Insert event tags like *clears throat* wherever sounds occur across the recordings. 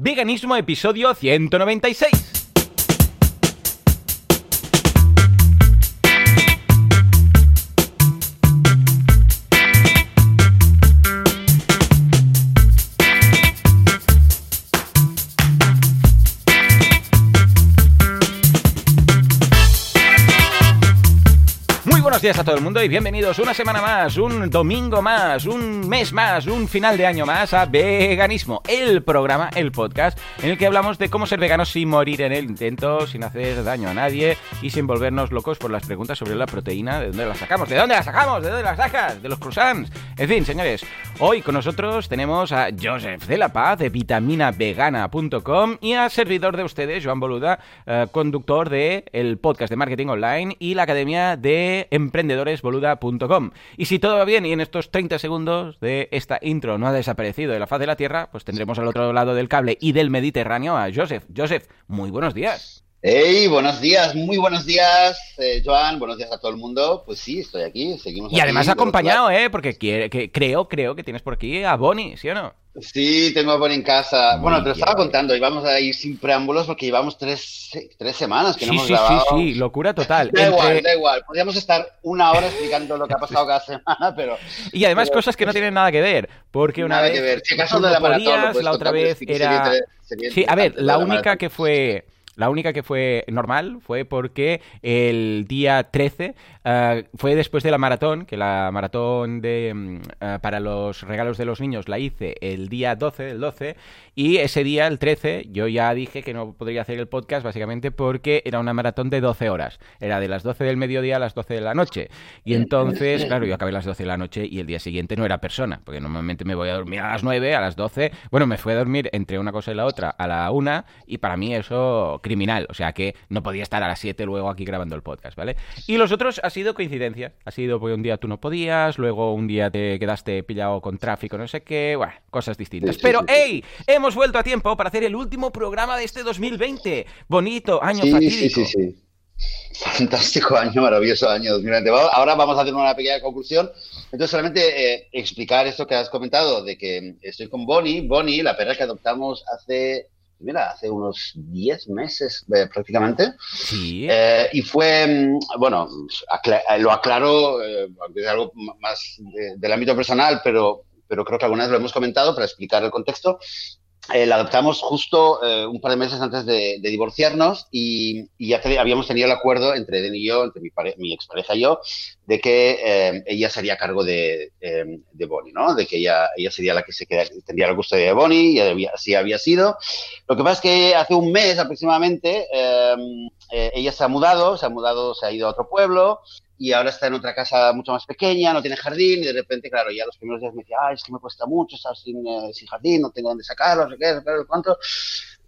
Veganismo episodio 196. Días todo el mundo y bienvenidos una semana más, un domingo más, un mes más, un final de año más a Veganismo, el programa, el podcast en el que hablamos de cómo ser veganos sin morir en el intento, sin hacer daño a nadie y sin volvernos locos por las preguntas sobre la proteína, de dónde la sacamos, de dónde la sacamos, de dónde la sacas, de los croissants. En fin, señores, hoy con nosotros tenemos a Joseph de la Paz de vitaminavegana.com y a servidor de ustedes, Joan Boluda, eh, conductor de podcast de marketing online y la academia de emprendedoresboluda.com. Y si todo va bien y en estos 30 segundos de esta intro no ha desaparecido de la faz de la Tierra, pues tendremos al otro lado del cable y del Mediterráneo a Joseph. Joseph, muy buenos días. Hey, buenos días, muy buenos días, eh, Joan, buenos días a todo el mundo. Pues sí, estoy aquí, seguimos. Y además acompañado, ¿eh? Porque quiere, que, creo, creo que tienes por aquí a Bonnie, ¿sí o no? Sí, tengo a Bonnie en casa. bueno, te lo estaba contando, íbamos a ir sin preámbulos porque llevamos tres, tres semanas que no hemos grabado. Sí, sí, locura total. Da igual, da igual. Podríamos estar una hora explicando lo que ha *laughs* pasado cada semana, pero... Y además cosas que no tienen nada que ver, porque una nada vez... que ver. Si acaso de la maratón, la otra vez era... sí, a ver, la única que fue la única que fue normal fue porque el día 13 eh, fue después de la maratón, que la maratón de, mm, eh, para los regalos de los niños la hice el día 12, el 12, y ese día, el 13, yo ya dije que no podría hacer el podcast básicamente porque era una maratón de 12 horas. Era de las 12 del mediodía a las 12 de la noche. Y entonces, claro, yo acabé las 12 de la noche y el día siguiente no era persona, porque normalmente me voy a dormir a las 9, a las 12. Bueno, me fui a dormir entre una cosa y la otra a la 1 y para mí eso criminal, o sea que no podía estar a las 7 luego aquí grabando el podcast, ¿vale? Y los otros ha sido coincidencia, ha sido porque un día tú no podías, luego un día te quedaste pillado con tráfico, no sé qué, bueno, cosas distintas. Pero, hey, hemos vuelto a tiempo para hacer el último programa de este 2020. Bonito, año fatídico. Sí, sí, sí. Fantástico año, maravilloso año 2020. Ahora vamos a hacer una pequeña conclusión. Entonces, solamente eh, explicar esto que has comentado, de que estoy con Bonnie. Bonnie, la perra que adoptamos hace mira, hace unos 10 meses eh, prácticamente. Sí. Eh, y fue, mm, bueno, lo aclaro, eh, algo más del ámbito personal, pero, pero creo que alguna vez lo hemos comentado para explicar el contexto. Eh, la adoptamos justo eh, un par de meses antes de, divorciarnos y, ya habíamos tenido el acuerdo entre Eden y yo, entre mi, mi expareja y yo, de que eh, ella sería a cargo de, de, Bonnie, ¿no? De que ella, ella sería la que se queda, tendría la custodia de Bonnie y así había sido. Lo que pasa es que hace un mes aproximadamente ella se ha mudado, se ha mudado, se ha ido a otro pueblo y ahora está en otra casa mucho más pequeña, no tiene jardín, y de repente, claro, ya los primeros días me decía, ay, es que me cuesta mucho estar sin, eh, sin jardín, no tengo dónde sacarlo, no sé qué, no sé cuánto.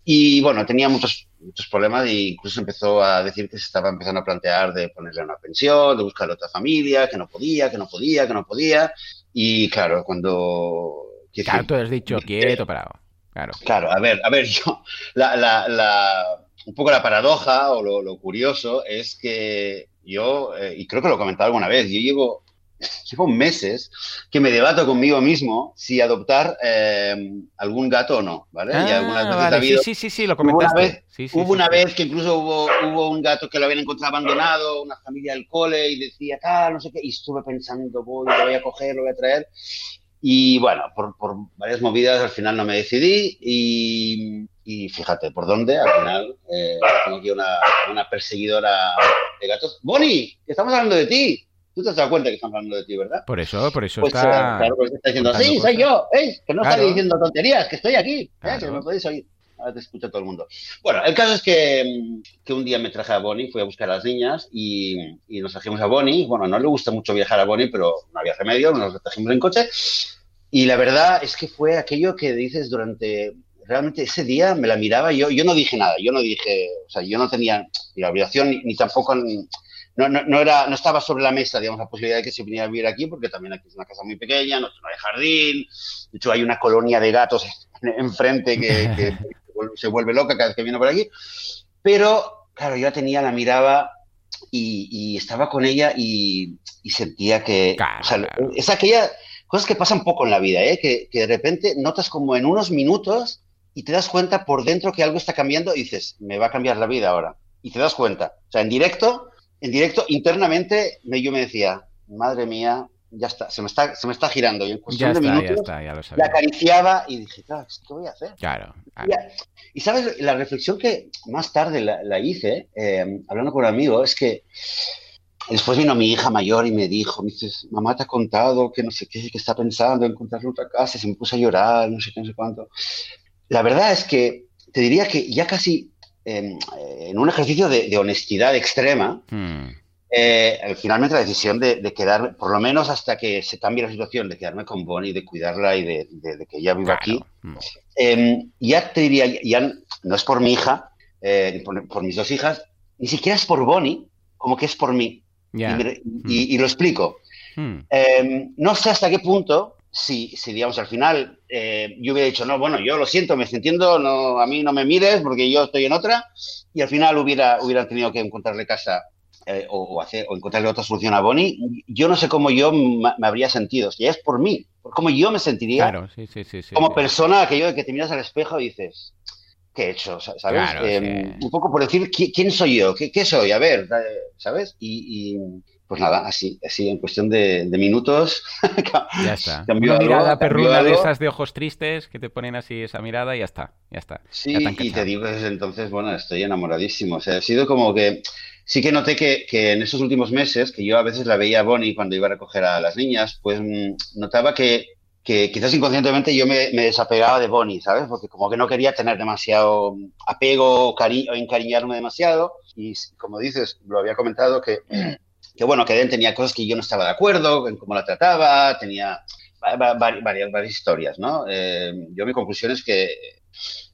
Y bueno, tenía muchos, muchos problemas e incluso empezó a decir que se estaba empezando a plantear de ponerle una pensión, de buscar otra familia, que no podía, que no podía, que no podía. Y claro, cuando... Claro, tú has dicho quieto, parado. Claro. Claro, a ver, a ver, *laughs* yo, la, la, la, un poco la paradoja o lo, lo curioso es que yo, eh, y creo que lo he comentado alguna vez, yo llevo, *laughs* llevo meses que me debato conmigo mismo si adoptar eh, algún gato o no, ¿vale? Ah, y sí, sí, sí, lo comentaste. Hubo una, vez, que incluso hubo, hubo un gato que lo habían encontrado abandonado, una familia del cole, y decía, tal, no sé qué, y estuve pensando, voy, lo voy a coger, lo voy a traer. Y bueno, por, por varias movidas al final no me decidí y, y fíjate, ¿por dónde? Al final eh, tengo aquí una, una, perseguidora de gatos. Bonnie, que estamos hablando de ti. Tú te has dado cuenta que estamos hablando de ti, ¿verdad? Por eso, por eso pues, está... Claro, porque está diciendo, sí, soy yo, ¿veis? Que no está diciendo tonterías, que estoy aquí, ¿eh? que me podéis oír. Ahora te escucha todo el mundo. Bueno, el caso es que, que, un día me traje a Bonnie, fui a buscar a las niñas y, y, nos trajimos a Bonnie. Bueno, no le gusta mucho viajar a Bonnie, pero no había remedio, nos trajimos en coche. Y la verdad es que fue aquello que dices durante realmente ese día me la miraba y yo, yo no dije nada, yo no dije, o sea, yo no tenía ni la obligación ni, tampoco, no, no, no, era, no estaba sobre la mesa, digamos, la posibilidad de que se viniera a vivir aquí, porque también aquí es una casa muy pequeña, no, hay jardín, de hecho hay una colonia de gatos enfrente que, *laughs* que se vuelve loca cada vez que viene por aquí, pero claro, yo la tenía, la miraba y, y estaba con ella y, y sentía que, o sea, es aquella cosas que pasan poco en la vida, ¿eh? que, que, de repente notas como en unos minutos y te das cuenta por dentro que algo está cambiando y dices, me va a cambiar la vida ahora. Y te das cuenta. O sea, en directo, en directo, internamente, yo me decía, madre mía, ya está, se me está, se me está girando. Y en cuestión de minutos, la acariciaba y dije, claro, ¿qué voy a hacer? Claro. Y, sabes, la reflexión que más tarde la, hice, eh, hablando con un amigo, es que después vino mi hija mayor y me dijo, me dices, mamá te ha contado que no sé qué, que está pensando en encontrar otra casa, y se me puso a llorar, no sé qué, no sé cuánto. La verdad es que te diría que ya casi em, en un ejercicio de, honestidad extrema, hmm. eh, finalmente la decisión de, de, quedarme, por lo menos hasta que se cambie la situación, de quedarme con Bonnie, de cuidarla y de, que ella viva aquí, hmm. em, ya te diría, ya no es por mi hija, eh, por, mis dos hijas, ni siquiera es por Bonnie, como que es por mí. Hmm. Y, lo explico. Em, no sé hasta qué punto si, si digamos, al final eh, yo hubiera dicho, no, bueno, yo lo siento, me entiendo, no, a mí no me mires porque yo estoy en otra, y al final hubiera, hubiera tenido que encontrarle casa eh, o, hacer, o encontrarle otra solución a Bonnie, yo no sé cómo yo me habría sentido, si es por mí, por cómo yo me sentiría como persona, aquello de que te miras al espejo y dices, ¿qué he hecho? ¿Sabes? Em, un poco por decir, ¿quién soy yo? ¿Qué, qué soy? A ver, ¿sabes? y, pues nada, así, así en cuestión de, minutos. *laughs* ya está. Una mirada perruda de esas de ojos tristes que te ponen así esa mirada y ya está, ya está. Sí, y te digo desde entonces, bueno, estoy enamoradísimo. O sea, ha sido como que sí que noté que, en esos últimos meses, que yo a veces la veía a Bonnie cuando iba a recoger a las niñas, pues mm, notaba que, que quizás inconscientemente yo me, desapegaba de Bonnie, ¿sabes? Porque como que no quería tener demasiado apego o, o encariñarme demasiado. Y como dices, lo había comentado que *clears throat* que bueno, que Den tenía cosas que yo no estaba de acuerdo en cómo la trataba, tenía varias, varias historias, ¿no? Eh, yo mi conclusión es que,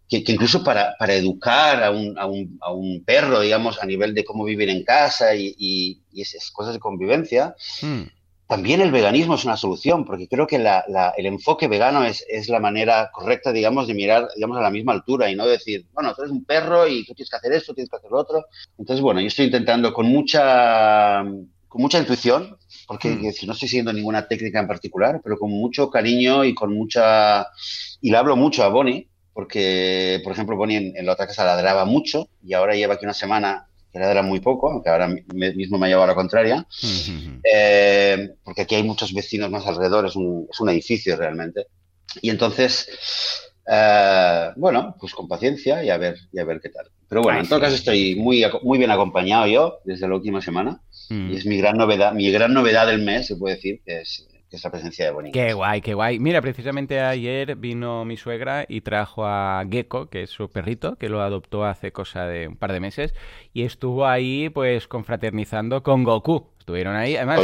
que, incluso para, para educar a un, a, un, a un, perro, digamos, a nivel de cómo vivir en casa y, y, esas cosas de convivencia, hmm. también el veganismo es una solución, porque creo que la, el enfoque vegano es, es, la manera correcta, digamos, de mirar, digamos, a la misma altura y no decir, bueno, tú eres un perro y tú tienes que hacer esto, tienes que hacer lo otro. Entonces, bueno, yo estoy intentando con mucha con mucha intuición, porque hmm. no estoy siguiendo ninguna técnica en particular, pero con mucho cariño y con mucha... Y le hablo mucho a Bonnie, porque, por ejemplo, Bonnie en, la otra casa ladraba mucho y ahora lleva aquí una semana que ladra muy poco, aunque ahora mismo me ha llevado a la contraria, hmm. eh, porque aquí hay muchos vecinos más alrededor, es un, es un edificio realmente. Y entonces, eh, bueno, pues con paciencia y a ver, y a ver qué tal. Pero bueno, en todo caso estoy muy, muy bien acompañado yo desde la última semana. Mm. Y es mi gran novedad, mi gran novedad del mes, se puede decir, que es, la presencia de Bonnie. Qué guay, qué guay. Mira, precisamente ayer vino mi suegra y trajo a Gecko, que es su perrito, que lo adoptó hace cosa de un par de meses, y estuvo ahí pues confraternizando con Goku. Estuvieron ahí. Además,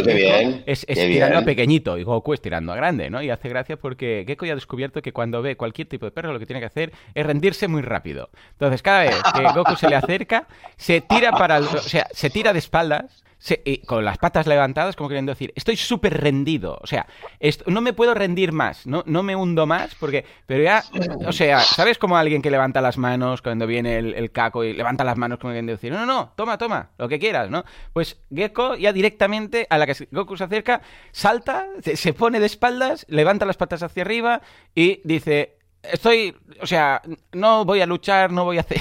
es, tirando a pequeñito y Goku es tirando a grande, ¿no? Y hace gracia porque Gecko ya ha descubierto que cuando ve cualquier tipo de perro lo que tiene que hacer es rendirse muy rápido. Entonces, cada vez que Goku se le acerca, se tira para o sea, se tira de espaldas con las patas levantadas, como queriendo decir, estoy súper rendido. O sea, no me puedo rendir más, no, no me hundo más, porque, pero ya, o sea, ¿sabes como alguien que levanta las manos cuando viene el, caco y levanta las manos como queriendo decir, no, no, no, toma, toma, lo que quieras, ¿no? Pues Gecko ya directamente, a la que Goku se acerca, salta, se pone de espaldas, levanta las patas hacia arriba y dice, estoy, o sea, no voy a luchar, no voy a hacer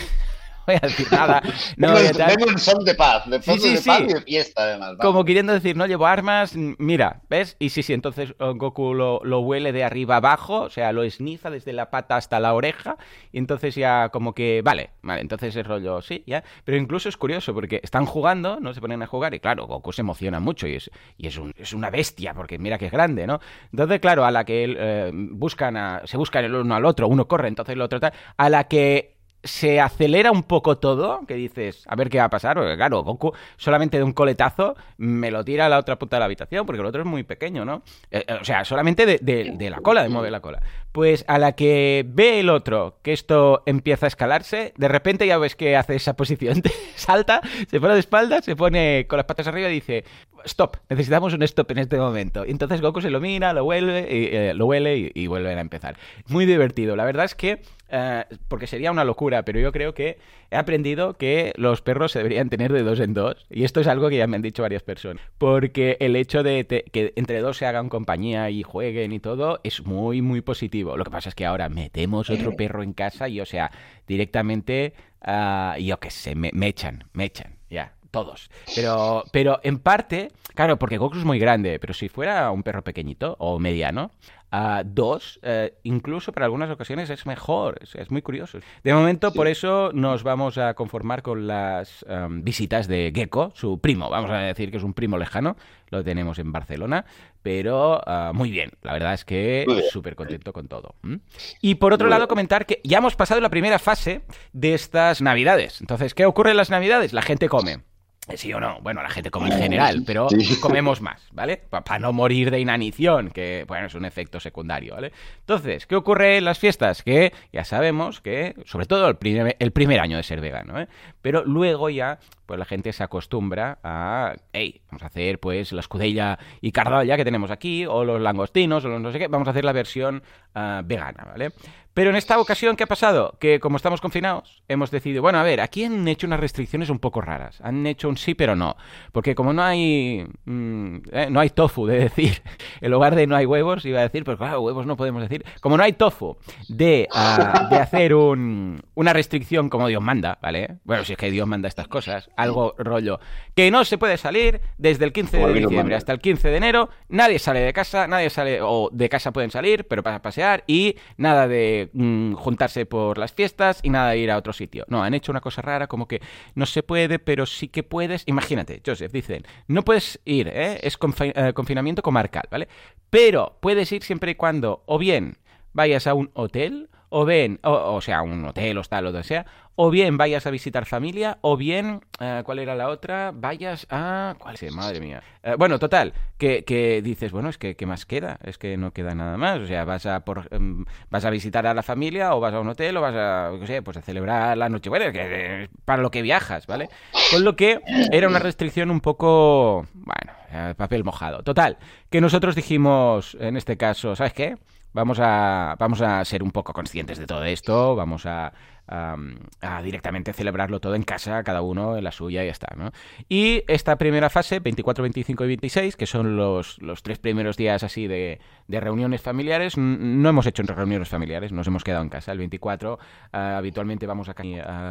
*laughs* voy a decir nada. *laughs* No un son de paz, de, paz y de fiesta además. Como queriendo decir, no llevo armas, mira, ¿ves? Y sí, sí, entonces oh, Goku lo, huele de arriba abajo, o sea, lo esniza desde la pata hasta la oreja, y entonces ya como que, vale, vale, entonces el rollo, sí, ya. Pero incluso es curioso, porque están jugando, ¿no? Se ponen a jugar, y claro, Goku se emociona mucho, y es, y es, un, es una bestia, porque mira que es grande, ¿no? Entonces, claro, a la que eh, buscan a, se buscan el uno al otro, uno corre, entonces el otro tal, a la que se acelera un poco todo, que dices, a ver qué va a pasar, porque claro, Goku solamente de un coletazo me lo tira a la otra punta de la habitación, porque el otro es muy pequeño, ¿no? Eh, eh, o sea, solamente de, de, la cola, de mover la cola. Pues a la que ve el otro que esto empieza a escalarse, de repente ya ves que hace esa posición, *laughs* salta, se pone de espaldas, se pone con las patas arriba y dice, stop, necesitamos un stop en este momento. Y entonces Goku se lo mira, lo vuelve, y, eh, lo huele y, y vuelven a empezar. Muy divertido. La verdad es que eh, porque sería una locura, pero yo creo que he aprendido que los perros se deberían tener de dos en dos. Y esto es algo que ya me han dicho varias personas. Porque el hecho de que entre dos se hagan compañía y jueguen y todo es muy, muy positivo Lo que pasa es que ahora metemos otro perro en casa y, o sea, directamente, uh, yo qué sé, me, me echan, me echan, ya todos. Pero, pero en parte, claro, porque Goku es muy grande, pero si fuera un perro pequeñito o mediano, a dos, eh, incluso para algunas ocasiones es mejor, es, muy curioso. De momento, por eso nos vamos a conformar con las em, visitas de Gecko, su primo, vamos a decir que es un primo lejano, lo tenemos en Barcelona, pero ah, muy bien, la verdad es que súper contento con todo. Y por otro lado, comentar que ya hemos pasado la primera fase de estas navidades. Entonces, ¿qué ocurre en las navidades? La gente come. Sí o no, bueno, la gente come en general, pero comemos más, ¿vale? Para no morir de inanición, que, bueno, es un efecto secundario, ¿vale? Entonces, ¿qué ocurre en las fiestas? Que ya sabemos que, sobre todo el primer, el primer año de ser vegano, ¿eh? Pero luego ya, pues la gente se acostumbra a, hey, vamos a hacer pues la escudella y cardalla que tenemos aquí, o los langostinos, o los no sé qué, vamos a hacer la versión ah, vegana, ¿vale? Pero en esta ocasión, ¿qué ha pasado? Que como estamos confinados, hemos decidido, bueno, a ver, aquí han hecho unas restricciones un poco raras. Han hecho un sí, pero no. Porque como no hay mm, eh, no hay tofu, de decir, en lugar de no hay huevos, iba a decir, pues claro, huevos no podemos decir. Como no hay tofu de, ah, de hacer un, una restricción como Dios manda, ¿vale? Bueno, si es que Dios manda estas cosas, algo rollo. Que no se puede salir desde el 15 de diciembre hasta el 15 de enero, nadie sale de casa, nadie sale, o de casa pueden salir, pero para pasear, y nada de Mm, juntarse por las fiestas y nada de ir a otro sitio. No, han hecho una cosa rara, como que no se puede, pero sí que puedes. Imagínate, Joseph, dicen, no puedes ir, ¿eh? es eh, confinamiento comarcal, ¿vale? Pero puedes ir siempre y cuando o bien vayas a un hotel o bien, o, sea, un hotel, hostal, o lo que sea, o bien vayas a visitar familia, o bien, eh, ¿cuál era la otra? Vayas a... ¿Cuál es? Madre mía. Eh, bueno, total, que, que, dices, bueno, es que ¿qué más queda? Es que no queda nada más. O sea, vas a, por, em, vas a visitar a la familia, o vas a un hotel, o vas a, qué sé, pues a celebrar la noche. Bueno, que, para lo que viajas, ¿vale? Con lo que era una restricción un poco, bueno, eh, papel mojado. Total, que nosotros dijimos, en este caso, ¿sabes qué? Vamos a, vamos a ser un poco conscientes de todo esto, vamos a, a, directamente celebrarlo todo en casa, cada uno en la suya y ya está. ¿no? Y esta primera fase, 24, 25 y 26, que son los, los tres primeros días así de, de reuniones familiares, no hemos hecho reuniones familiares, nos hemos quedado en casa. El 24 ah, habitualmente vamos a,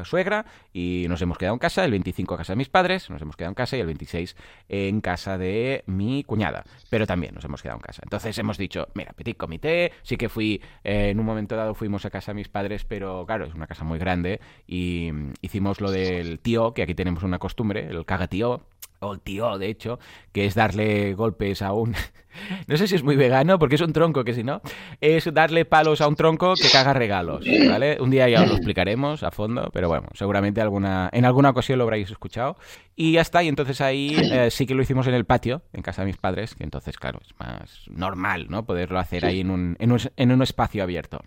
a suegra y nos hemos quedado en casa, el 25 a casa de mis padres, nos hemos quedado en casa y el 26 en casa de mi cuñada, pero también nos hemos quedado en casa. Entonces hemos dicho, mira, petit comité, sí que fui, eh, en un momento dado fuimos a casa de mis padres, pero claro, es una casa muy grande y hicimos lo del tío, que aquí tenemos una costumbre, el caga tío, o el tío, de hecho, que es darle golpes a un... *laughs* no sé si es muy vegano, porque es un tronco, que si no, es darle palos a un tronco que caga regalos, ¿vale? Un día ya os lo explicaremos a fondo, pero bueno, seguramente alguna, en alguna ocasión lo habréis escuchado. Y ya está, y entonces ahí eh, sí que lo hicimos en el patio, en casa de mis padres, que entonces, claro, es más normal, ¿no? Poderlo hacer ahí en un, en un, en un espacio abierto.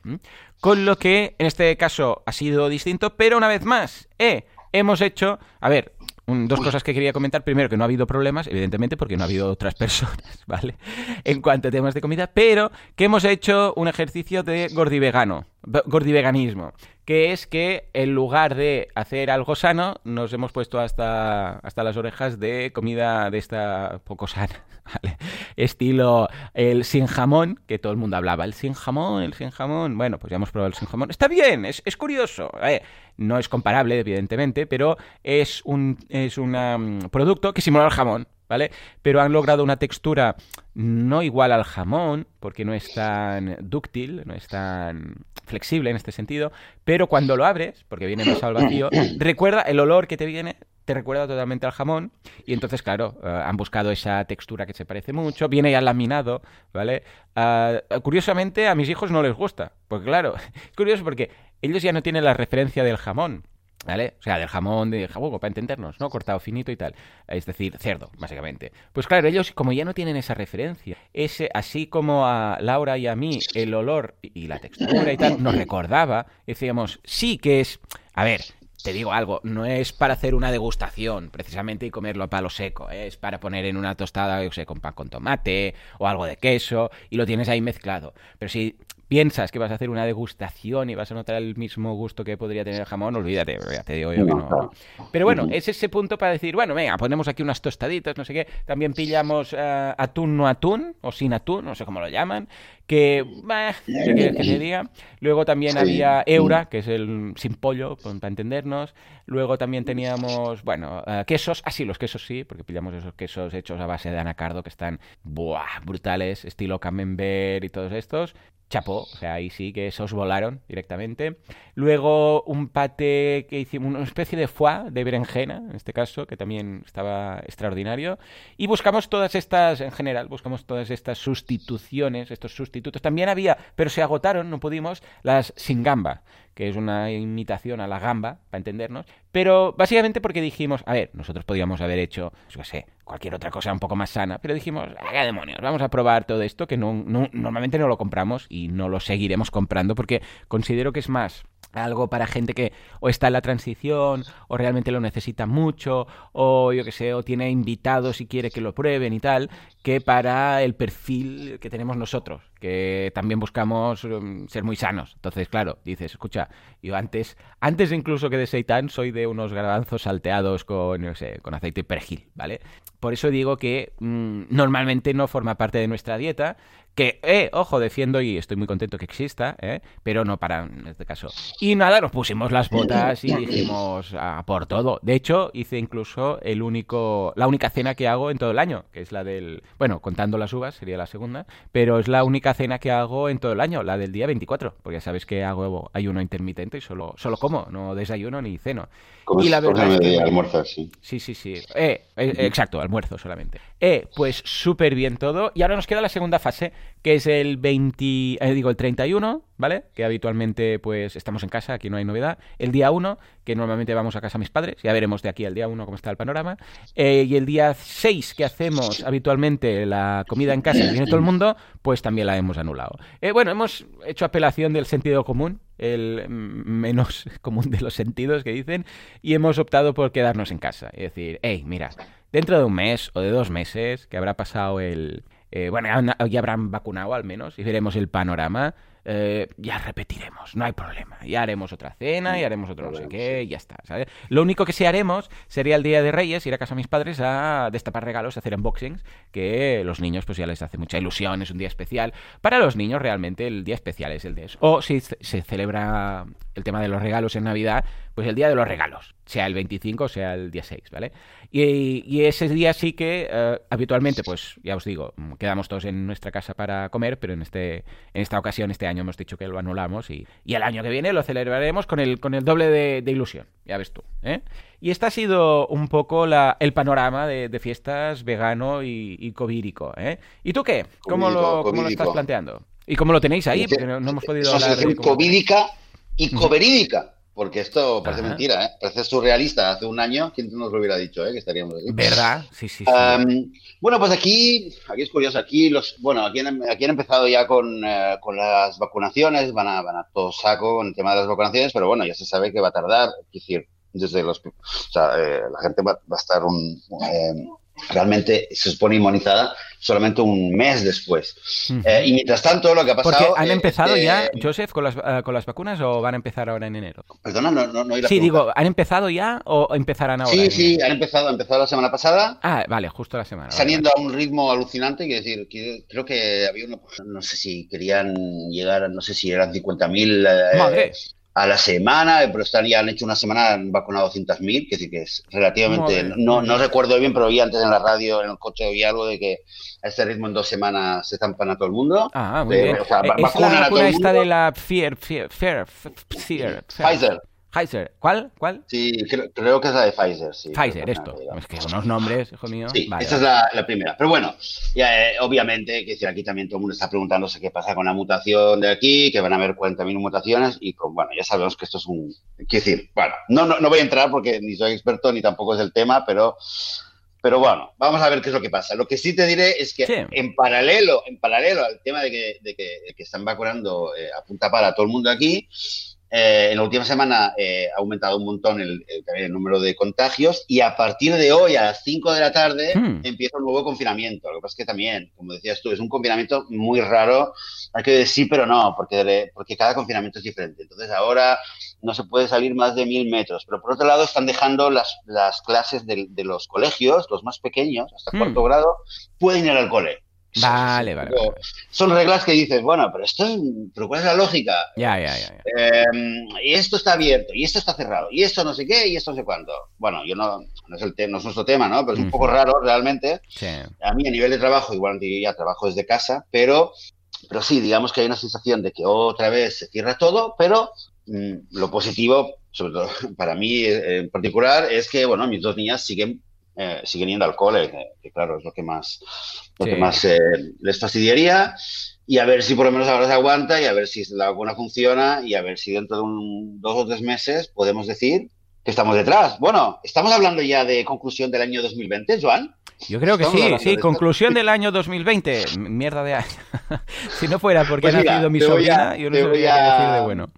Con lo que, en este caso, ha sido distinto, pero una vez más, eh, hemos hecho... A ver, dos cosas que quería comentar. Primero, que no ha habido problemas, evidentemente, porque no ha habido otras *laughs* personas, ¿vale? En cuanto a temas de comida, pero que hemos hecho un ejercicio de gordivegano, gordiveganismo, que es que en lugar de hacer algo sano, nos hemos puesto hasta, hasta las orejas de comida de esta poco sana, *laughs* ¿vale? Estilo el sin jamón, que todo el mundo hablaba, el sin jamón, el sin jamón. Bueno, pues ya hemos probado el sin jamón. Está bien, es, es curioso. ¿eh? No es comparable, evidentemente, pero es un es mm, producto que simula el jamón, ¿vale? Pero han logrado una textura no igual al jamón, porque no es tan dúctil, no es tan flexible en este sentido, pero cuando lo abres, porque viene más al vacío, recuerda el olor que te viene, te recuerda totalmente al jamón, y entonces, claro, eh, han buscado esa textura que se parece mucho, viene ya laminado, ¿vale? Ah, curiosamente, a mis hijos no les gusta, porque claro, *laughs* es curioso porque ellos ya no tienen la referencia del jamón. ¿Vale? O sea, del jamón de jabugo, para entendernos, ¿no? Cortado finito y tal. Es decir, cerdo, básicamente. Pues claro, ellos, como ya no tienen esa referencia, ese, así como a Laura y a mí el olor y la textura y tal nos recordaba, decíamos, sí que es. A ver, te digo algo, no es para hacer una degustación precisamente y comerlo a palo seco, ¿eh? es para poner en una tostada, yo sé, con pan con tomate o algo de queso y lo tienes ahí mezclado. Pero si piensas que vas a hacer una degustación y vas a notar el mismo gusto que podría tener el jamón, olvídate, ya te digo yo que no. Pero bueno, es ese punto para decir, bueno, venga, ponemos aquí unas tostaditas, no sé qué. También pillamos eh, atún no atún, o sin atún, no sé cómo lo llaman, que, ¿qué que diga? Luego también había Eura, que es el sin pollo, para entendernos. Luego también teníamos, bueno, eh, quesos. Ah, sí, los quesos sí, porque pillamos esos quesos hechos a base de anacardo que están, buah, brutales, estilo camembert y todos estos chapó, o sea, ahí sí que esos volaron directamente. Luego un pate que hicimos, una especie de foie de berenjena, en este caso, que también estaba extraordinario. Y buscamos todas estas, en general, buscamos todas estas sustituciones, estos sustitutos. También había, pero se agotaron, no pudimos, las sin gamba que es una imitación a la gamba, para entendernos, pero básicamente porque dijimos, a ver, nosotros podíamos haber hecho, yo qué sé, cualquier otra cosa un poco más sana, pero dijimos, qué demonios, vamos a probar todo esto que no, normalmente no lo compramos y no lo seguiremos comprando porque considero que es más algo para gente que o está en la transición o realmente lo necesita mucho o yo que sé o tiene invitados y quiere que lo prueben y tal que para el perfil que tenemos nosotros que también buscamos um, ser muy sanos entonces claro dices escucha yo antes antes incluso que de seitan soy de unos garbanzos salteados con no sé, con aceite de perejil vale por eso digo que mm, normalmente no forma parte de nuestra dieta que, eh, ojo, defiendo y estoy muy contento que exista, eh, pero no para en este caso. Y nada, nos pusimos las botas y dijimos por todo. De hecho, hice incluso el único, la única cena que hago en todo el año, que es la del, bueno, contando las uvas sería la segunda, pero es la única cena que hago en todo el año, la del día 24, porque ya sabes que hago ayuno intermitente y solo, solo como, no desayuno ni ceno. y la verdad de almuerzo, sí. Sí, sí, sí. Eh, eh, exacto, almuerzo solamente. Eh, pues súper bien todo. Y ahora nos queda la segunda fase, que es el 20, eh, digo, el 31, ¿vale? Que habitualmente pues estamos en casa, aquí no hay novedad. El día 1, que normalmente vamos a casa a mis padres, ya veremos de aquí al día 1 cómo está el panorama. Y el día 6, que hacemos habitualmente la comida en casa y viene todo el mundo, pues también la hemos anulado. Eh, bueno, hemos hecho apelación del sentido común, el menos *laughs* común de los sentidos que dicen, y hemos optado por quedarnos en casa. Es decir, hey, mira, dentro de un mes o de dos meses, que habrá pasado el, eh, bueno, ya, habrán vacunado al menos y veremos el panorama. Eh, ya repetiremos, no hay problema. Ya haremos otra cena, y haremos otro no sé qué, y ya está. ¿sabes? Lo único que sí haremos sería el día de Reyes ir a casa de mis padres a destapar regalos, a hacer unboxings, que los niños pues ya les hace mucha ilusión, es un día especial. Para los niños realmente el día especial es el de eso. O si se celebra el tema de los regalos en Navidad, pues el día de los regalos, sea el 25 o sea el día 6, ¿vale? Y, ese día sí que eh, habitualmente, pues ya os digo, quedamos todos en nuestra casa para comer, pero en este en esta ocasión, este año hemos dicho que lo anulamos y, y el año que viene lo celebraremos con el, con el doble de, ilusión, ya ves tú, ¿eh? Y este ha sido un poco la, el panorama de, fiestas vegano y, y covírico, ¿eh? ¿Y tú qué? ¿Cómo, lo, ¿cómo lo estás planteando? ¿Y cómo lo tenéis ahí? Porque no, hemos podido hablar de... Covídica y coverídica. Porque esto parece mentira, ¿eh? Parece surrealista. Hace un año, ¿quién nos lo hubiera dicho, eh? Que estaríamos aquí. ¿Verdad? Sí, sí, sí. bueno, pues aquí, aquí es curioso. Aquí, los, bueno, aquí han, aquí han empezado ya con, eh, con, las vacunaciones. Van a, van a todo saco con el tema de las vacunaciones, pero bueno, ya se sabe que va a tardar. Es decir, desde los. O sea, eh, la gente va, va, a estar un. Eh, realmente se supone inmunizada solamente un mes después. Eh, y mientras tanto, lo que ha pasado... Porque han empezado ya, Joseph, con las, eh, con las vacunas o van a empezar ahora en enero? Perdona, no, no, no Sí, digo, ¿han empezado ya o empezarán ahora? Sí, sí, han empezado, han empezado la semana pasada. Ah, vale, justo la semana. Saliendo a un ritmo alucinante, quiero decir, creo que había uno, no sé si querían llegar, no sé si eran 50.000... Eh, Madre a la semana, pero están, ya han hecho una semana, han vacunado 200.000, que sí que es relativamente, no, no recuerdo bien, pero vi antes en la radio, en el coche, vi algo de que a este ritmo en dos semanas se estampan a todo el mundo. Ah, muy bien. O sea, ¿Es la vacuna esta de la Pfizer. Pfizer. ¿Cuál? ¿Cuál? Sí, creo, que es la de Pfizer, sí. Pfizer, esto. Es que unos nombres, hijo mío. Sí, esa es la, primera. Pero bueno, ya, eh, obviamente, que decir, aquí también todo el mundo está preguntándose qué pasa con la mutación de aquí, que van a haber 40.000 mutaciones y con, bueno, ya sabemos que esto es un... Quiero decir, bueno, no, no, no voy a entrar porque ni soy experto ni tampoco es el tema, pero... Pero bueno, vamos a ver qué es lo que pasa. Lo que sí te diré es que en paralelo, en paralelo al tema de que, de que, están vacunando eh, a punta para todo el mundo aquí, eh, en la última semana eh, ha aumentado un montón el, número de contagios y a partir de hoy a las 5 de la tarde hmm. empieza un nuevo confinamiento. Lo que pasa es que también, como decías tú, es un confinamiento muy raro. Hay que decir sí, pero no, porque, porque cada confinamiento es diferente. Entonces ahora no se puede salir más de mil metros. Pero por otro lado están dejando las, las clases de, los colegios, los más pequeños, hasta hmm. cuarto grado, pueden ir al cole. Vale, vale, Son reglas que dices, bueno, pero esto es, pero ¿cuál es la lógica? Ya, ya, ya. Em, y esto está abierto, y esto está cerrado, y esto no sé qué, y esto no sé cuándo. Bueno, yo no, no es, el no es nuestro tema, ¿no? Pero es un poco raro realmente. A mí a nivel de trabajo, igual yo ya trabajo desde casa, pero, pero sí, digamos que hay una sensación de que otra vez se cierra todo, pero mm, lo positivo, sobre todo *laughs* para mí en particular, es que, bueno, mis dos niñas siguen eh, siguen yendo al cole, que, claro, es lo que más, lo que más eh, les fastidiaría. Y a ver si por lo menos ahora se aguanta y a ver si la vacuna funciona y a ver si dentro de un, dos o tres meses podemos decir que estamos detrás. Bueno, ¿estamos hablando ya de conclusión del año 2020, Joan? Yo creo que sí, sí, conclusión del año 2020. Mierda de año. *laughs* si no fuera porque pues ha nacido mi sobrina, yo no sabría qué decir de bueno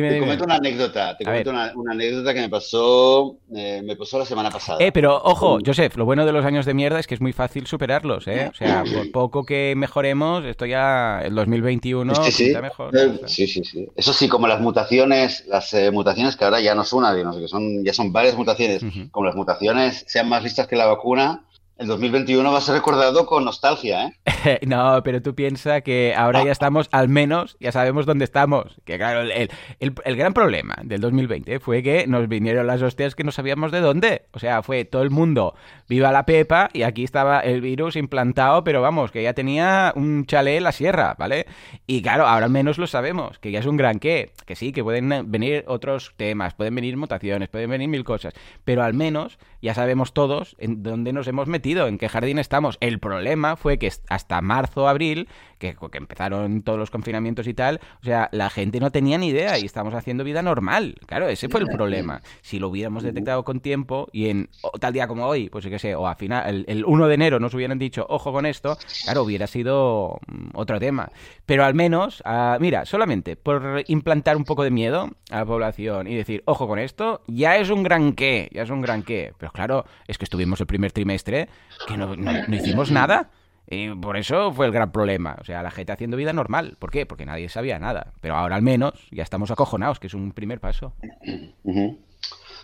te comento una anécdota. Te comento una, anécdota que me pasó, eh, me pasó la semana pasada. Eh, pero ojo, Joseph, lo bueno de los años de mierda es que es muy fácil superarlos, ¿eh? O sea, por poco que mejoremos, esto ya el 2021 sí, sí. mejor. Eh, sí, sí, sí. Eso sí, como las mutaciones, las eh, mutaciones que ahora ya no es una, sino que son, ya son varias mutaciones, como las mutaciones sean más listas que la vacuna, el 2021 va a ser recordado con nostalgia, ¿eh? *laughs* no, pero tú piensas que ahora ya estamos, al menos, ya sabemos dónde estamos. Que claro, el, el, gran problema del 2020 fue que nos vinieron las hostias que no sabíamos de dónde. O sea, fue todo el mundo, viva la pepa, y aquí estaba el virus implantado, pero vamos, que ya tenía un chalet en la sierra, ¿vale? Y claro, ahora al menos lo sabemos, que ya es un gran qué. Que sí, que pueden venir otros temas, pueden venir mutaciones, pueden venir mil cosas, pero al menos ya sabemos todos en dónde nos hemos metido en qué jardín estamos. El problema fue que hasta marzo, abril, que, que, empezaron todos los confinamientos y tal, o sea, la gente no tenía ni idea y estamos haciendo vida normal. Claro, ese fue el problema. Si lo hubiéramos detectado con tiempo y en tal día como hoy, pues qué sé, o a final, el, 1 de enero nos hubieran dicho, ojo con esto, claro, hubiera sido mm, otro tema. Pero al menos, ah, mira, solamente por implantar un poco de miedo a la población y decir, ojo con esto, ya es un gran qué, ya es un gran qué. Pero claro, es que estuvimos el primer trimestre que no, no hicimos nada. Y por eso fue el gran problema. O sea, la gente haciendo vida normal. ¿Por qué? Porque nadie sabía nada. Pero ahora al menos ya estamos acojonados, que es un primer paso.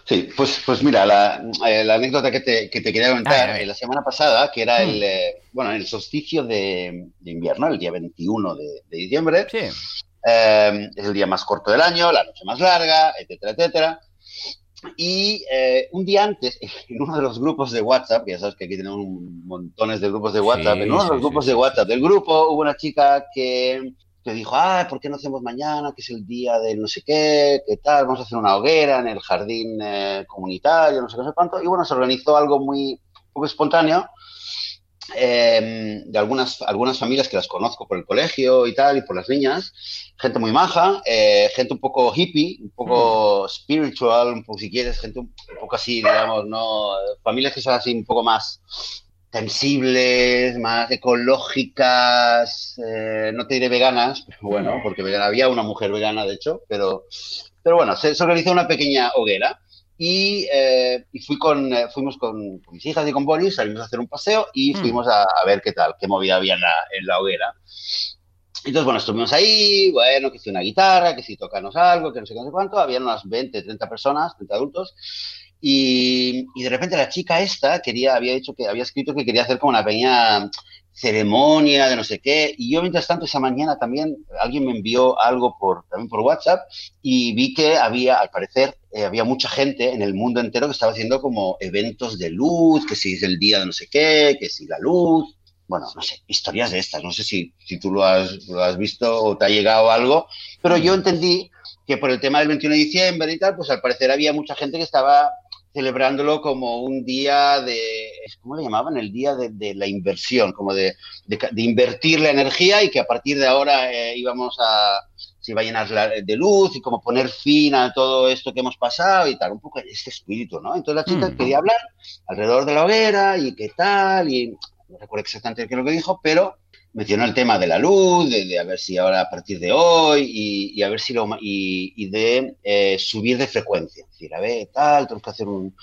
Sí, pues, pues mira, la, eh, anécdota que te, que te quería comentar, ah, la semana pasada, que era el, mm. eh, bueno, el solsticio de, invierno, el día 21 de, diciembre, sí. Eh, es el día más corto del año, la noche más larga, etcétera, etcétera. Y eh, un día antes, *laughs* en uno de los grupos de WhatsApp, que ya sabes que aquí tenemos montones de grupos de WhatsApp, en uno de los grupos de WhatsApp del grupo hubo una chica que, que dijo, ah, ¿por qué no hacemos mañana? Que es el día de no sé qué, qué tal, vamos a hacer una hoguera en el jardín eh, comunitario, no sé qué, no sé cuánto. Y bueno, se organizó algo muy poco espontáneo Em, de algunas, algunas familias que las conozco por el colegio y tal, y por las niñas, gente muy maja, eh, gente un poco hippie, un poco spiritual, un poco, si quieres, gente un, poco así, digamos, ¿no? Familias que son así un poco más sensibles, más ecológicas, eh, no te diré veganas, *laughs* pero bueno, porque había una mujer vegana, de hecho, pero, pero bueno, se, se organizó una pequeña hoguera y, eh, y fui con, eh, fuimos con, mis hijas y con Boris, salimos a hacer un paseo y mm. fuimos a, ver qué tal, qué movida había en la, en la hoguera. Entonces, bueno, estuvimos ahí, bueno, que si una guitarra, que si tocarnos algo, que no sé qué, no sé cuánto, había unas 20, 30 personas, 30 adultos, y, y, de repente la chica esta quería, había dicho que había escrito que quería hacer como una pequeña ceremonia de no sé qué. Y yo, mientras tanto, esa mañana también alguien me envió algo por, también por WhatsApp y vi que había, al parecer, eh, había mucha gente en el mundo entero que estaba haciendo como eventos de luz, que si es el día de no sé qué, que si la luz. Bueno, no sé, historias de estas. No sé si, si tú lo has, lo has visto o te ha llegado algo, pero yo entendí que por el tema del 21 de diciembre y tal, pues al parecer había mucha gente que estaba celebrándolo como un día de, ¿cómo le llamaban? El día de, la inversión, como de, de, invertir la energía y que a partir de ahora eh, íbamos a, se iba a llenar de luz y como poner fin a todo esto que hemos pasado y tal, un poco este espíritu, ¿no? Entonces la chica quería hablar alrededor de la hoguera y qué tal, y no recuerdo exactamente qué es lo que dijo, pero mencionó el tema de la luz, de, a ver si ahora a partir de hoy y, a ver si lo y, de eh, subir de frecuencia. Es decir, a ver, tal, tenemos que hacer un,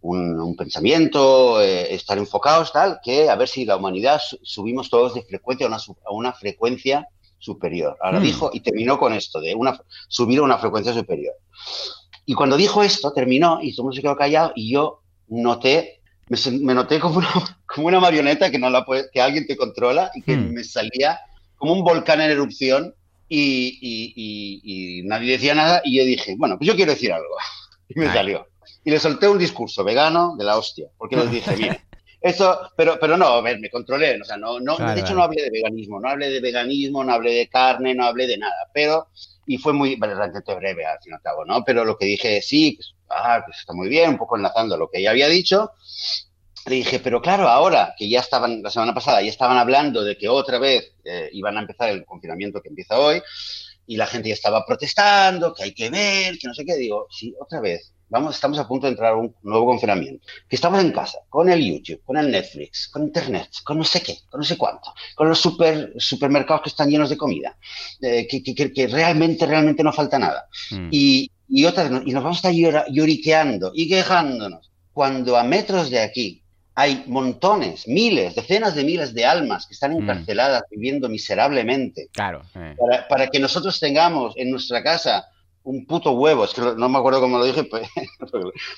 un, pensamiento, eh, estar enfocados, tal, que a ver si la humanidad subimos todos de frecuencia a una, a una frecuencia superior. Ahora mm. dijo y terminó con esto, de una, subir a una frecuencia superior. Y cuando dijo esto, terminó y todo el mundo se quedó callado y yo noté me, noté como una, *laughs* como una, marioneta que, no la puede, que alguien te controla y que hmm. me salía como un volcán en erupción y, y, nadie decía nada y yo dije, bueno, pues yo quiero decir algo. *laughs* Y me salió. Y le solté un discurso vegano de la hostia, porque les dije, mire, *laughs* eso, pero, pero no, a ver, me controlé, o sea, no, no, de hecho no hablé de veganismo, no hablé de veganismo, no hablé de carne, no hablé de nada, pero, y fue muy, bastante breve al fin y al cabo, ¿no? Pero lo que dije, sí, pues, ah, pues está muy bien, un poco enlazando lo que ya había dicho, le dije, pero claro, ahora que ya estaban, la semana pasada, ya estaban hablando de que otra vez eh, iban a empezar el confinamiento que empieza hoy, y la gente ya estaba protestando, que hay que ver, que no sé qué, digo, sí, otra vez, vamos, estamos a punto de entrar a un nuevo confinamiento, que estamos en casa, con el YouTube, con el Netflix, con Internet, con no sé qué, con no sé cuánto, con los super, supermercados que están llenos de comida, eh, que, que, que, realmente, realmente no falta nada. Mm. Y, y, otra, y nos vamos a estar lloriqueando y quejándonos, cuando a metros de aquí hay montones, miles, decenas de miles de almas que están mm. encarceladas viviendo miserablemente. Claro. Eh. Para, para que nosotros tengamos en nuestra casa un puto huevo, es que no me acuerdo cómo lo dije, *laughs* pues,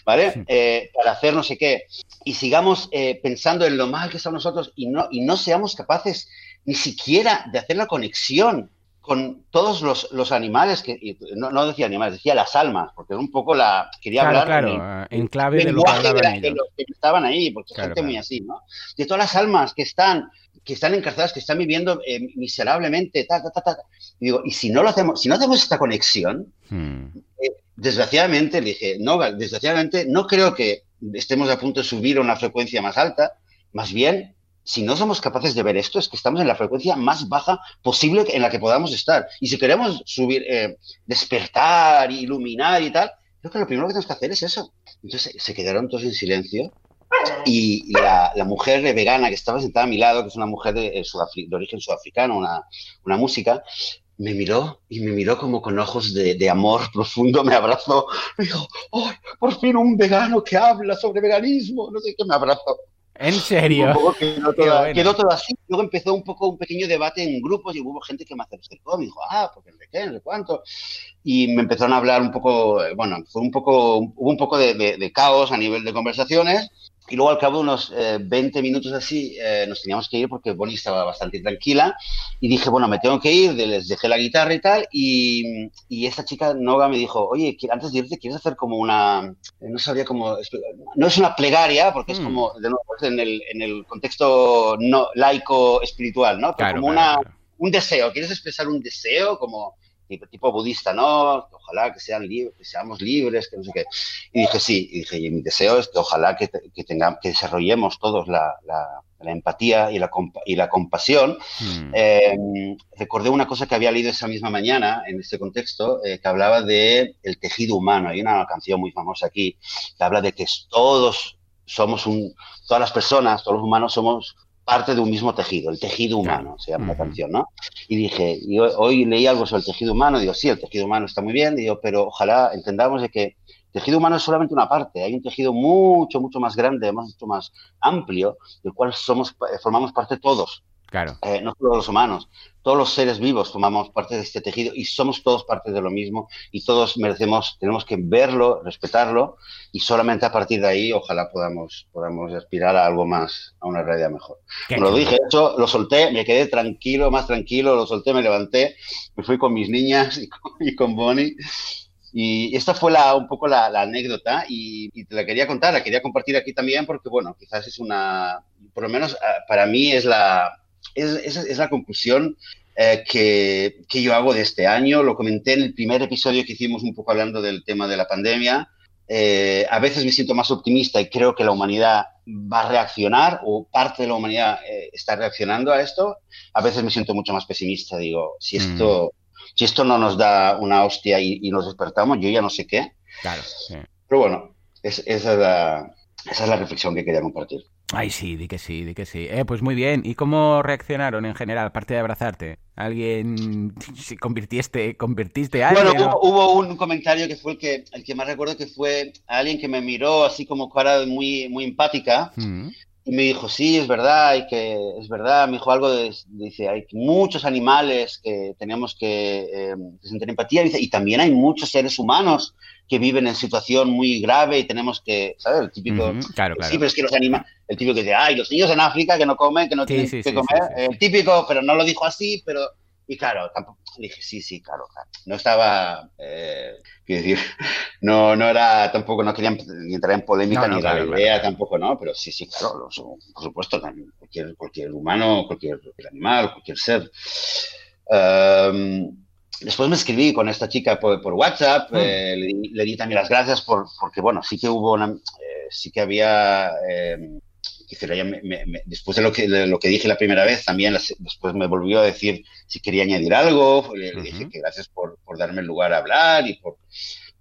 ¿vale? Eh, para hacer no sé qué. Y sigamos eh, pensando en lo mal que estamos nosotros y no, y no seamos capaces ni siquiera de hacer la conexión con todos los, los animales, que no, no, decía animales, decía las almas, porque un poco la... Quería hablar claro, en, clave de lo que de, los que estaban ahí, porque gente muy así, ¿no? De todas las almas que están que están encarceladas, que están viviendo eh, miserablemente, ta, ta, ta, Y digo, y si no lo hacemos, si no hacemos esta conexión, hmm. eh, desgraciadamente, le dije, no, desgraciadamente, no creo que estemos a punto de subir a una frecuencia más alta, más bien, si no somos capaces de ver esto, es que estamos en la frecuencia más baja posible en la que podamos estar. Y si queremos subir, eh, despertar, iluminar y tal, creo que lo primero que tenemos que hacer es eso. Entonces se quedaron todos en silencio y la, mujer vegana que estaba sentada a mi lado, que es una mujer de, eh, de origen sudafricano, una, una, música, me miró y me miró como con ojos de, de amor profundo, me abrazó, me dijo, ¡ay, por fin un vegano que habla sobre veganismo! No sé qué, me abrazó. ¿En serio? quedó, todo, así. Luego empezó un poco un pequeño debate en grupos y hubo gente que me acercó, me dijo, ah, porque de qué, no sé cuánto. Y me empezaron a hablar un poco, eh, bueno, fue un poco, hubo un poco de, de caos a nivel de conversaciones y luego al cabo de unos 20 eh, minutos así eh, nos teníamos que ir porque Bonnie estaba bastante tranquila. Y dije, bueno, me tengo que ir, les dejé la guitarra y tal. Y, y esta chica Noga me dijo, oye, antes de irte, ¿quieres hacer como una, no sabía cómo, no es una plegaria porque es mm. como, de nuevo, en el, en el contexto no laico espiritual, ¿no? Pero como una, un deseo, ¿quieres expresar un deseo como tipo, budista, ¿no? Ojalá que sean libres, que seamos libres, que no sé qué. Y dije, sí, y dije, y mi deseo es que ojalá que, que, tengamos, que desarrollemos todos la, la, empatía y la, y la compasión. Hmm. Eh, recordé una cosa que había leído esa misma mañana en este contexto, eh, que hablaba de el tejido humano. Hay una canción muy famosa aquí que habla de que todos somos un, todas las personas, todos los humanos somos parte de un mismo tejido, el tejido humano, se llama la canción, ¿no? Y dije, y hoy, leí algo sobre el tejido humano, digo, sí, el tejido humano está muy bien, digo, pero ojalá entendamos de que el tejido humano es solamente una parte, hay un tejido mucho, mucho más grande, mucho más amplio, del cual somos, formamos parte todos. Claro. Eh, no solo los humanos, todos los seres vivos formamos parte de este tejido y somos todos parte de lo mismo y todos merecemos, tenemos que verlo, respetarlo y solamente a partir de ahí ojalá podamos, podamos aspirar a algo más, a una realidad mejor. lo dije, hecho, lo solté, me quedé tranquilo, más tranquilo, lo solté, me levanté, me fui con mis niñas *laughs* y con, Bonnie. Y esta fue la, un poco la, anécdota y, y, te la quería contar, la quería compartir aquí también porque, bueno, quizás es una, por lo menos ah, para mí es la, es, es, la conclusión eh, que, que, yo hago de este año. Lo comenté en el primer episodio que hicimos un poco hablando del tema de la pandemia. Eh, a veces me siento más optimista y creo que la humanidad va a reaccionar o parte de la humanidad eh, está reaccionando a esto. A veces me siento mucho más pesimista. Digo, si mm. esto, si esto no nos da una hostia y, nos despertamos, yo ya no sé qué. Claro. Pero bueno, esa, es la, esa es la reflexión que quería compartir. Ay, sí, di que sí, di que sí. Eh, pues muy bien. ¿Y cómo reaccionaron en general, aparte de abrazarte? ¿Alguien *laughs* si convirtiste, convirtiste a alguien? Bueno, hubo, un comentario que fue el que, el que más recuerdo que fue alguien que me miró así como cara muy, muy empática. Mm. Y me dijo, sí, es verdad, y que es verdad, me dijo algo, de, dice, hay muchos animales que tenemos que, eh, sentir empatía, y también hay muchos seres humanos que viven en situación muy grave y tenemos que, ¿sabes? El típico, claro, claro. sí, pero es que los animales, el típico que dice, ay, los niños en África que no comen, que no tienen que comer, el típico, pero no lo dijo así, pero y claro, tampoco, dije, sí, sí, claro, claro. No estaba, eh, quiero decir, *laughs* no, no era, tampoco, no querían ni entrar en polémica ni dar idea tampoco, ¿no? Pero sí, sí, claro, por supuesto, cualquier, cualquier humano, cualquier, animal, cualquier ser. Em, después me escribí con esta chica por, por WhatsApp, mm. eh, le, di, también las gracias por, porque, bueno, sí que hubo una, eh, sí que había em, después de lo, que, lo que dije la primera vez, también después me volvió a decir si quería añadir algo. Le, dije que gracias por, por, darme el lugar a hablar y por,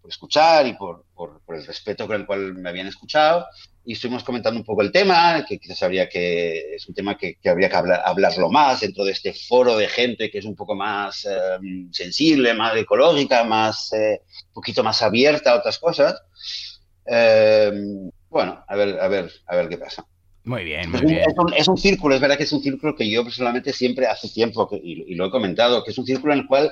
por escuchar y por, por, el respeto con el cual me habían escuchado. Y estuvimos comentando un poco el tema, que quizás habría que, es un tema que, que habría que hablar, hablarlo más dentro de este foro de gente que es un poco más em, sensible, más ecológica, más, eh, un poquito más abierta a otras cosas. Em, bueno, a ver, a ver, a ver qué pasa. Muy bien, muy bien. Es un, círculo, es verdad que es un círculo que yo personalmente siempre hace tiempo, y, lo he comentado, que es un círculo en el cual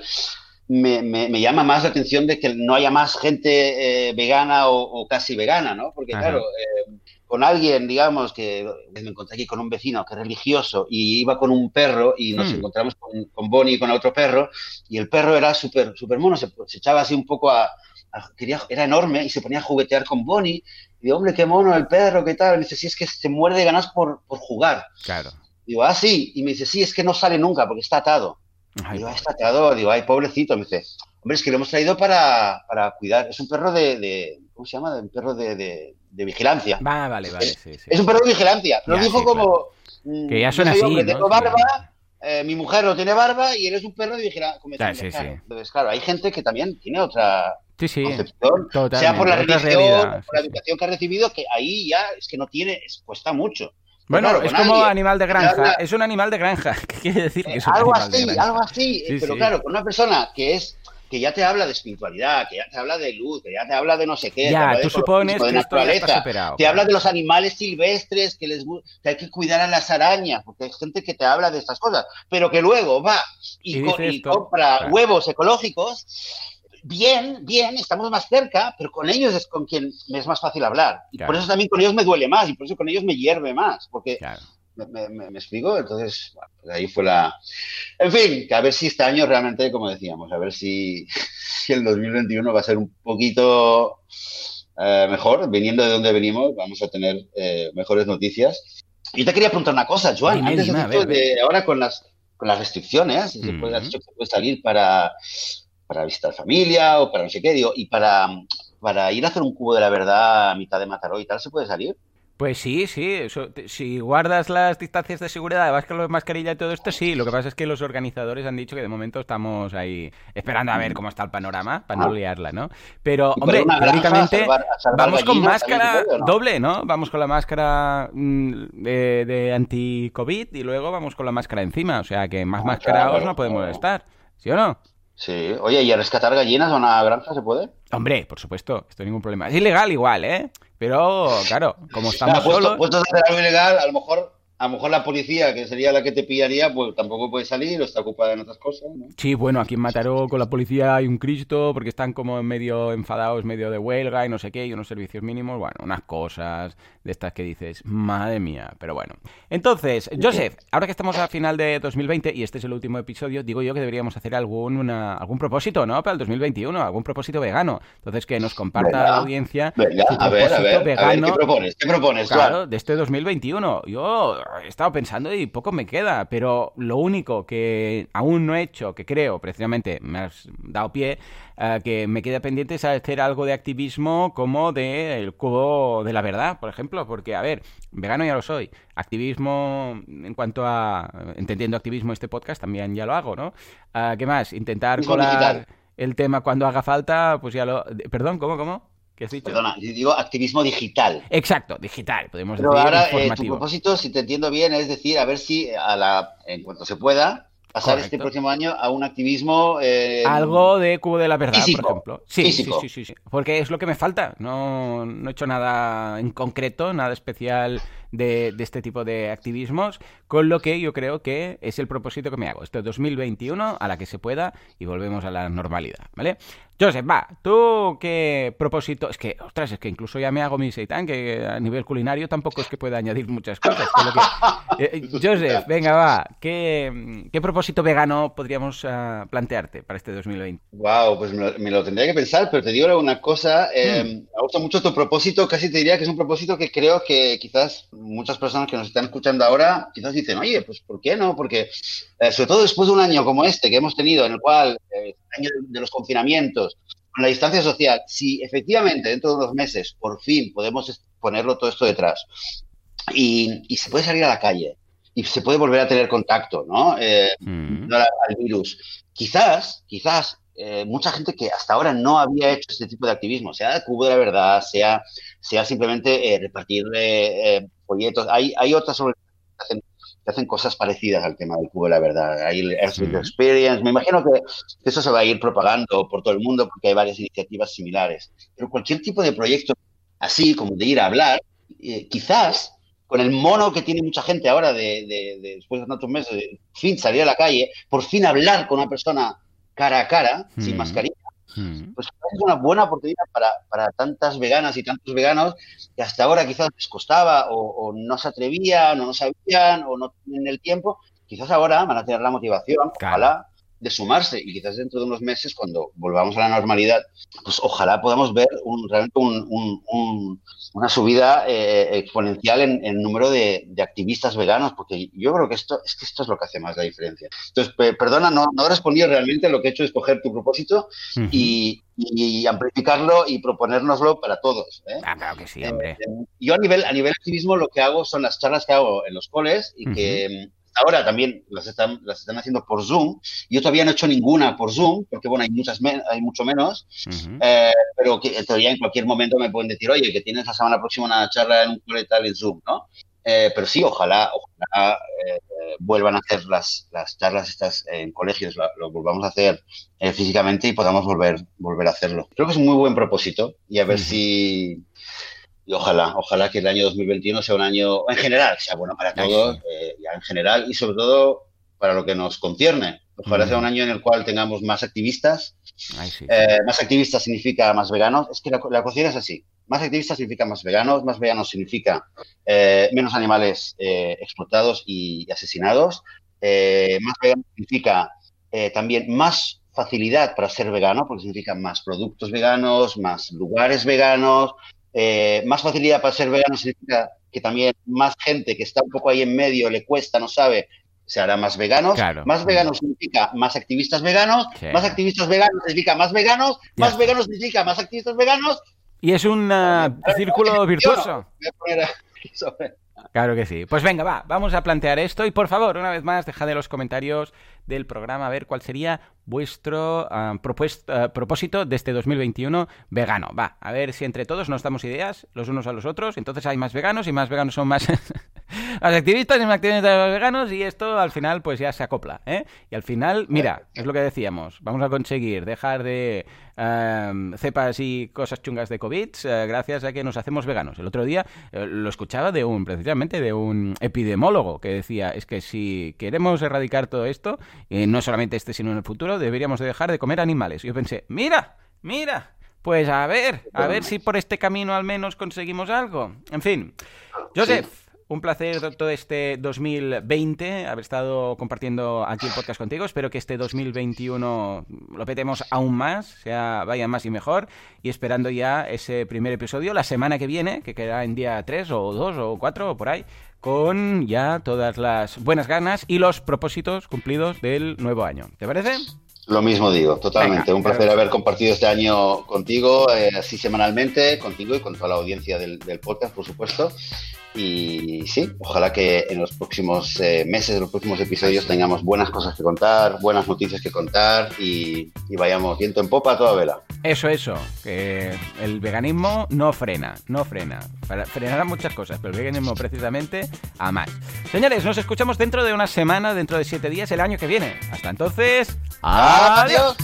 me, me, llama más la atención de que no haya más gente eh, vegana o, casi vegana, ¿no? Porque claro, eh, con alguien, digamos, que me encontré aquí con un vecino que es religioso y iba con un perro y nos hmm. encontramos con, con, Bonnie y con otro perro y el perro era súper super mono, se, echaba así un poco a, Quería, era enorme y se ponía a juguetear con Bonnie Digo, hombre, qué mono el perro, qué tal. Me dice, sí, es que se muerde ganas por, por jugar. Claro. Digo, ah, sí. Y me dice, sí, es que no sale nunca porque está atado. digo, ah, está atado. Digo, ay, pobrecito. Me dice, hombre, es que lo hemos traído para, para cuidar. Es un perro de, de ¿cómo se llama? Un perro de, de, de vigilancia. Va, vale, vale, sí, sí. Es un perro de vigilancia. Lo dijo como... Mm, que ya son así, hombre, Tengo barba, eh, mi mujer no tiene barba y eres un perro de vigilancia. Sí. Entonces, claro, hay gente que también tiene otra sí, sí, concepción, sea por la religión, por la educación que ha recibido, que ahí ya es que no tiene, cuesta mucho. Bueno, es como animal de granja, es un animal de granja, *laughs* ¿qué quiere decir que es un algo así, de? Algo así, pero claro, con una persona que es que ya te habla de espiritualidad, que ya te habla de luz, que ya te habla de no sé qué, ya, tú supones de naturaleza, te habla de los animales silvestres, que les que hay que cuidar a las arañas, porque hay gente que te habla de estas cosas, pero que luego va y, compra huevos ecológicos bien, bien, estamos más cerca, pero con ellos es con quien me es más fácil hablar. Y por eso también con ellos me duele más y por eso con ellos me hierve más, porque me, me, explico. Entonces, pues ahí fue la... En fin, que a ver si este año realmente, como decíamos, a ver si, *laughs* si el 2021 va a ser un poquito eh, mejor, viniendo de donde venimos, vamos a tener eh, mejores noticias. Yo te quería preguntar una cosa, Joan, antes de, ahora con las, con las restricciones, se puede, se puede salir para para visitar familia o para no sé qué, digo, y para, para ir a hacer un cubo de la verdad a mitad de Mataró y tal, ¿se puede salir? Pues sí, sí. si guardas las distancias de seguridad, vas con la mascarilla y todo esto, sí. Lo que pasa es que los organizadores han dicho que de momento estamos ahí esperando a ver cómo está el panorama para no ah. liarla, ¿no? Pero, hombre, teóricamente vamos con máscara doble, ¿no? Vamos con la máscara mm, de, de anti-COVID y luego vamos con la máscara encima. O sea que más ah, mascarados no podemos estar. ¿Sí o no? Sí, oye, ¿y a rescatar gallinas a una granja se puede? Hombre, por supuesto, esto ningún problema. Es ilegal igual, ¿eh? Pero, claro, como *laughs* estamos solos... Puesto a hacer algo ilegal, a lo mejor a lo mejor la policía, que sería la que te pillaría, pues tampoco puede salir o está ocupada en otras cosas. ¿no? Sí, bueno, aquí en Mataró con la policía hay un Cristo porque están como medio enfadados, medio de huelga y no sé qué, y unos servicios mínimos, bueno, unas cosas de estas que dices, madre mía, pero bueno. Entonces, Joseph, ahora que estamos a final de 2020 y este es el último episodio, digo yo que deberíamos hacer algún, algún propósito, ¿no? Para el 2021, algún propósito vegano. Entonces, que nos comparta la audiencia. Venga, a ver, a ver, vegano, ¿qué propones? ¿Qué propones, Claro, de este 2021. Yo he estado pensando y poco me queda, pero lo único que aún no he hecho, que creo, precisamente me has dado pie, eh, que me queda pendiente es hacer algo de activismo como del el cubo de la verdad, por ejemplo, porque, a ver, vegano ya lo soy, activismo en cuanto a, entendiendo activismo este podcast también ya lo hago, ¿no? Eh, ¿Qué más? Intentar colar el tema cuando haga falta, pues ya lo... Perdón, ¿cómo, cómo? Perdona, digo activismo digital. Exacto, digital, podemos Pero ahora, eh, tu propósito, si te entiendo bien, es decir, a ver si a la, en cuanto se pueda, pasar este próximo año a un activismo. Eh, Algo de Cubo de la Verdad, por ejemplo. Sí, sí, sí, sí, Porque es lo que me falta. No, no he hecho nada en concreto, nada especial de, de, este tipo de activismos, con lo que yo creo que es el propósito que me hago. Este 2021, a la que se pueda, y volvemos a la normalidad, ¿vale? Joseph, va, ¿tú qué propósito? Es que, ostras, es que incluso ya me hago mi seitan, que a nivel culinario tampoco es que pueda añadir muchas cosas. Eh, eh, Joseph, venga, va, ¿qué, qué propósito vegano podríamos uh, plantearte para este 2020? Wow, pues me lo, me lo, tendría que pensar, pero te digo una cosa, eh, hmm. me gusta mucho tu propósito, casi te diría que es un propósito que creo que quizás muchas personas que nos están escuchando ahora, quizás dicen, oye, pues ¿por qué no? Porque sobre todo después de un año como este que hemos tenido, en el cual, el año de los confinamientos, con la distancia social, si efectivamente dentro de unos meses por fin podemos ponerlo todo esto detrás y, se puede salir a la calle y se puede volver a tener contacto ¿no? Eh, mm. al, virus, quizás, quizás eh, mucha gente que hasta ahora no había hecho este tipo de activismo, sea cubo de la verdad, sea, sea simplemente eh, repartir folletos, hay, hay otras organizaciones hacen cosas parecidas al tema del cubo de la verdad. Hay el Earth Experience. Me imagino que eso se va a ir propagando por todo el mundo porque hay varias iniciativas similares. Pero cualquier tipo de proyecto así, como de ir a hablar, eh, quizás con el mono que tiene mucha gente ahora de, después de tantos meses, de fin salir a la calle, por fin hablar con una persona cara a cara, sin mascarilla, Mm. Pues es una buena oportunidad para, tantas veganas y tantos veganos que hasta ahora quizás les costaba o, no se atrevían o no sabían o no tienen el tiempo. Quizás ahora van a tener la motivación, ojalá, de sumarse y quizás dentro de unos meses, cuando volvamos a la normalidad, pues ojalá podamos ver un, realmente una subida eh, exponencial en el número de, activistas veganos, porque yo creo que esto es que esto es lo que hace más la diferencia. Entonces, perdona, no, no he respondido realmente, lo que he hecho es coger tu propósito y, amplificarlo y proponérnoslo para todos. ¿eh? Ah, claro que sí, hombre. Eh, yo a nivel, a nivel activismo lo que hago son las charlas que hago en los coles y que ahora también las están, las están haciendo por Zoom. Yo todavía no he hecho ninguna por Zoom, porque bueno, hay, muchas hay mucho menos, eh, pero que todavía en cualquier momento me pueden decir, oye, que tienes la semana próxima una charla en un cole tal en Zoom, ¿no? Eh, pero sí, ojalá, ojalá eh, vuelvan a hacer las, las, charlas estas en colegios, lo, volvamos a hacer físicamente y podamos volver, volver a hacerlo. Creo que es un muy buen propósito y a ver si y ojalá, ojalá que el año 2021 sea un año, en general, sea bueno para todos, eh, ya en general, y sobre todo para lo que nos concierne. Ojalá sea un año en el cual tengamos más activistas. Eh, más activistas significa más veganos. Es que la, la es así. Más activistas significa más veganos, más veganos significa eh, menos animales explotados y asesinados. más veganos significa también más facilidad para ser vegano, porque significa más productos veganos, más lugares veganos, eh, más facilidad para ser vegano significa que también más gente que está un poco ahí en medio, le cuesta, no sabe, se hará más veganos. Más veganos significa más activistas veganos. Más activistas veganos significa más veganos. Más veganos significa más activistas veganos. Y es un uh, círculo *laughs* virtuoso. *laughs* Claro que sí. Pues venga, va, vamos a plantear esto y por favor, una vez más, dejad en los comentarios del programa a ver cuál sería vuestro ah, propósito de este 2021 vegano. Va, a ver si entre todos nos damos ideas los unos a los otros. Entonces hay más veganos y más veganos son más, *laughs* *laughs* más activistas y más activistas veganos y esto al final pues ya se acopla. ¿eh? Y al final, mira, es lo que decíamos, vamos a conseguir dejar de cepas y cosas chungas de COVID eh, gracias a que nos hacemos veganos. El otro día eh, lo escuchaba de un, precisamente de un epidemólogo que decía, es que si queremos erradicar todo esto, y no solamente este sino en el futuro, deberíamos de dejar de comer animales. Y yo pensé, mira, mira, pues a ver, a ver si por este camino al menos conseguimos algo. En fin, Joseph. Un placer todo este 2020 haber estado compartiendo aquí el podcast contigo. Espero que este 2021 lo petemos aún más, sea vaya más y mejor. Y esperando ya ese primer episodio la semana que viene, que quedará en día 3 o 2 o 4 o por ahí, con ya todas las buenas ganas y los propósitos cumplidos del nuevo año. ¿Te parece? Lo mismo digo, totalmente. un placer haber compartido este año contigo, eh, así semanalmente, contigo y con toda la audiencia del, del podcast, por supuesto. Y sí, ojalá que en los próximos eh, meses, en los próximos episodios tengamos buenas cosas que contar, buenas noticias que contar y, y vayamos viento en popa a toda vela. Eso, eso, que el veganismo no frena, no frena. Frenará muchas cosas, pero el veganismo precisamente a más. Señores, nos escuchamos dentro de una semana, dentro de siete días, el año que viene. Hasta entonces, adiós.